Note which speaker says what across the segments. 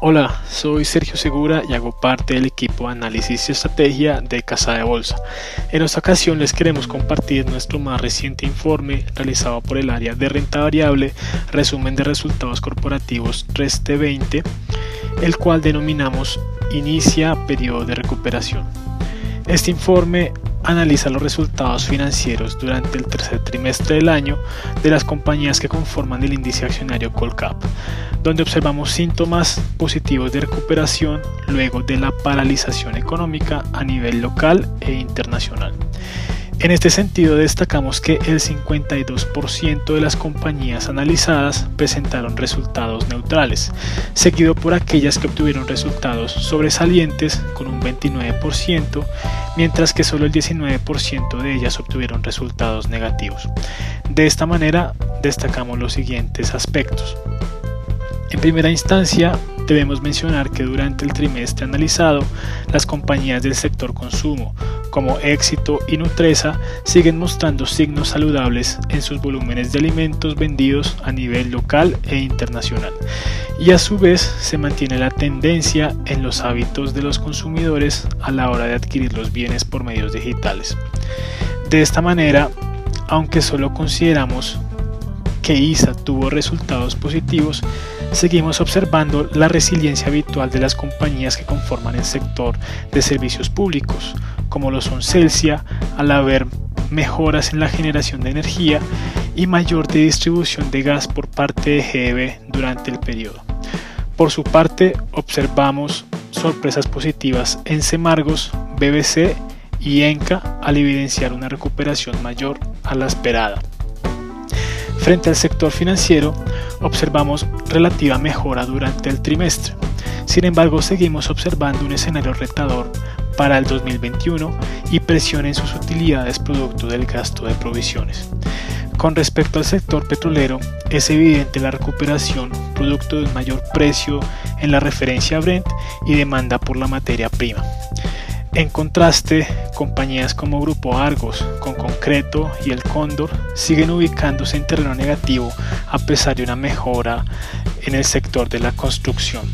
Speaker 1: Hola, soy Sergio Segura y hago parte del equipo análisis y estrategia de Casa de Bolsa. En esta ocasión les queremos compartir nuestro más reciente informe realizado por el área de renta variable, resumen de resultados corporativos 3T20, el cual denominamos Inicia periodo de recuperación. Este informe analiza los resultados financieros durante el tercer trimestre del año de las compañías que conforman el índice accionario Colcap, donde observamos síntomas positivos de recuperación luego de la paralización económica a nivel local e internacional. En este sentido, destacamos que el 52% de las compañías analizadas presentaron resultados neutrales, seguido por aquellas que obtuvieron resultados sobresalientes con un 29%, mientras que solo el 19% de ellas obtuvieron resultados negativos. De esta manera, destacamos los siguientes aspectos. En primera instancia, debemos mencionar que durante el trimestre analizado, las compañías del sector consumo, como Éxito y Nutresa siguen mostrando signos saludables en sus volúmenes de alimentos vendidos a nivel local e internacional. Y a su vez se mantiene la tendencia en los hábitos de los consumidores a la hora de adquirir los bienes por medios digitales. De esta manera, aunque solo consideramos que ISA tuvo resultados positivos, seguimos observando la resiliencia habitual de las compañías que conforman el sector de servicios públicos, como lo son Celsia, al haber mejoras en la generación de energía y mayor de distribución de gas por parte de GEB durante el periodo. Por su parte, observamos sorpresas positivas en Semargos, BBC y Enca al evidenciar una recuperación mayor a la esperada. Frente al sector financiero, observamos relativa mejora durante el trimestre. Sin embargo, seguimos observando un escenario retador para el 2021 y presión en sus utilidades producto del gasto de provisiones. Con respecto al sector petrolero, es evidente la recuperación producto de un mayor precio en la referencia Brent y demanda por la materia prima. En contraste, compañías como Grupo Argos, con Concreto y El Cóndor siguen ubicándose en terreno negativo a pesar de una mejora en el sector de la construcción.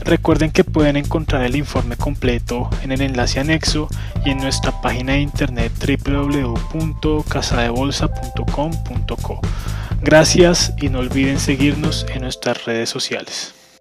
Speaker 1: Recuerden que pueden encontrar el informe completo en el enlace anexo y en nuestra página de internet www.casadebolsa.com.co. Gracias y no olviden seguirnos en nuestras redes sociales.